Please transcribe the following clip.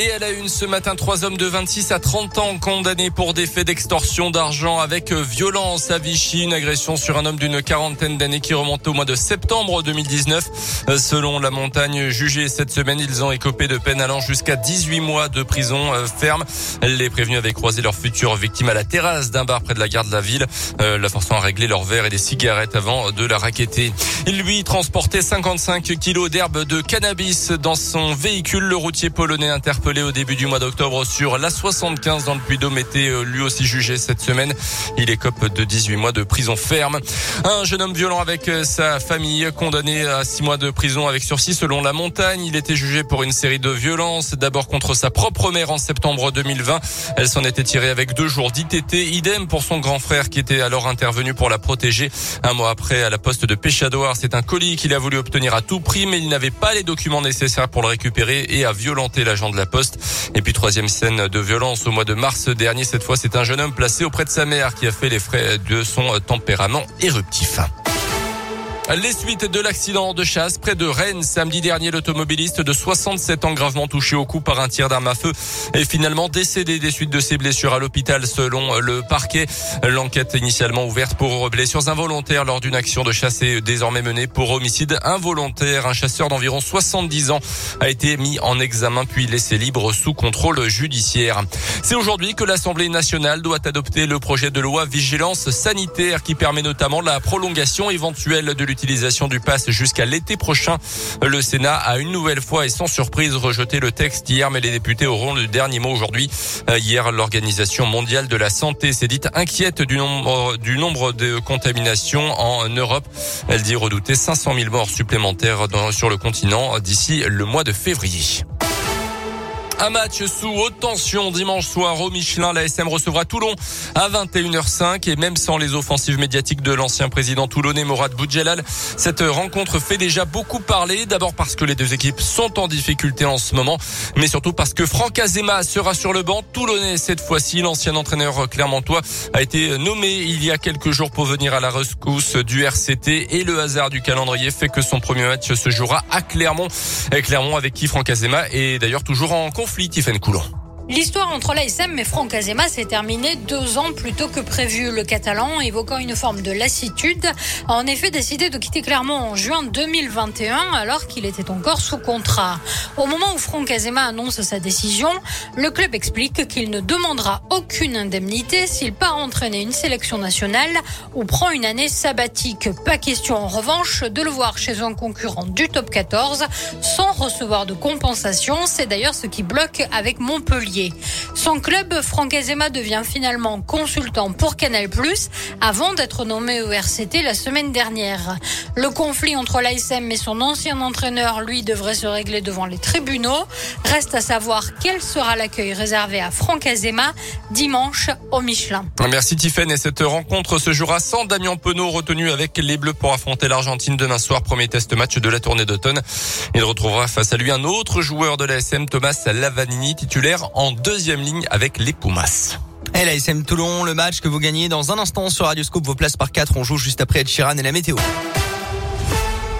Et elle a une ce matin, trois hommes de 26 à 30 ans condamnés pour des faits d'extorsion d'argent avec violence à Vichy, une agression sur un homme d'une quarantaine d'années qui remonte au mois de septembre 2019. Selon la montagne jugée cette semaine, ils ont écopé de peine allant jusqu'à 18 mois de prison euh, ferme. Les prévenus avaient croisé leur future victime à la terrasse d'un bar près de la gare de la ville, euh, la forçant à régler leur verre et des cigarettes avant de la raqueter. Il lui transportait 55 kilos d'herbe de cannabis dans son véhicule. Le routier polonais interpellé au début du mois d'octobre sur la 75 dans le Puy-Dôme était euh, lui aussi jugé cette semaine. Il écope de 18 mois de prison ferme. Un jeune homme violent avec euh, sa famille condamné à 6 mois de prison avec sursis selon la montagne. Il était jugé pour une série de violences, d'abord contre sa propre mère en septembre 2020. Elle s'en était tirée avec deux jours d'ITT. Idem pour son grand frère qui était alors intervenu pour la protéger. Un mois après, à la poste de Péchadoir, c'est un colis qu'il a voulu obtenir à tout prix, mais il n'avait pas les documents nécessaires pour le récupérer et a violenté l'agent de la Et puis troisième scène de violence au mois de mars dernier. Cette fois, c'est un jeune homme placé auprès de sa mère qui a fait les frais de son tempérament éruptif. Les suites de l'accident de chasse près de Rennes samedi dernier, l'automobiliste de 67 ans gravement touché au cou par un tir d'arme à feu est finalement décédé des suites de ses blessures à l'hôpital selon le parquet. L'enquête initialement ouverte pour blessures involontaires lors d'une action de chasse est désormais menée pour homicide involontaire. Un chasseur d'environ 70 ans a été mis en examen puis laissé libre sous contrôle judiciaire. C'est aujourd'hui que l'Assemblée nationale doit adopter le projet de loi vigilance sanitaire qui permet notamment la prolongation éventuelle de l'utilisation l'utilisation du pass jusqu'à l'été prochain. Le Sénat a une nouvelle fois et sans surprise rejeté le texte hier, mais les députés auront le dernier mot aujourd'hui. Euh, hier, l'Organisation mondiale de la santé s'est dite inquiète du nombre, du nombre de contaminations en Europe. Elle dit redouter 500 000 morts supplémentaires sur le continent d'ici le mois de février. Un match sous haute tension dimanche soir au Michelin. La SM recevra Toulon à 21h05 et même sans les offensives médiatiques de l'ancien président toulonnais Morad Boudjelal, cette rencontre fait déjà beaucoup parler. D'abord parce que les deux équipes sont en difficulté en ce moment, mais surtout parce que Franck Azema sera sur le banc toulonnais cette fois-ci. L'ancien entraîneur clermontois a été nommé il y a quelques jours pour venir à la rescousse du RCT et le hasard du calendrier fait que son premier match se jouera à Clermont. Clermont avec qui Franck Azema est d'ailleurs toujours en conflit conflit, Tiffen Coulon. L'histoire entre l'ASM et Franck Azema s'est terminée deux ans plus tôt que prévu. Le Catalan, évoquant une forme de lassitude, a en effet décidé de quitter Clermont en juin 2021 alors qu'il était encore sous contrat. Au moment où Franck Azema annonce sa décision, le club explique qu'il ne demandera aucune indemnité s'il part entraîner une sélection nationale ou prend une année sabbatique. Pas question en revanche de le voir chez un concurrent du top 14 sans recevoir de compensation. C'est d'ailleurs ce qui bloque avec Montpellier. Son club, Franck Azema, devient finalement consultant pour Canal+, avant d'être nommé au RCT la semaine dernière. Le conflit entre l'ASM et son ancien entraîneur, lui, devrait se régler devant les tribunaux. Reste à savoir quel sera l'accueil réservé à Franck Azema dimanche au Michelin. Merci Tiffen. Et cette rencontre se jouera sans Damien Penaud retenu avec les Bleus pour affronter l'Argentine demain soir, premier test match de la tournée d'automne. Il retrouvera face à lui un autre joueur de l'ASM, Thomas Lavanini, titulaire en deuxième ligne avec les Pumas. Et l'ASM Toulon, le match que vous gagnez dans un instant sur Radioscope, vos places par 4, on joue juste après Ed Sheeran et la météo.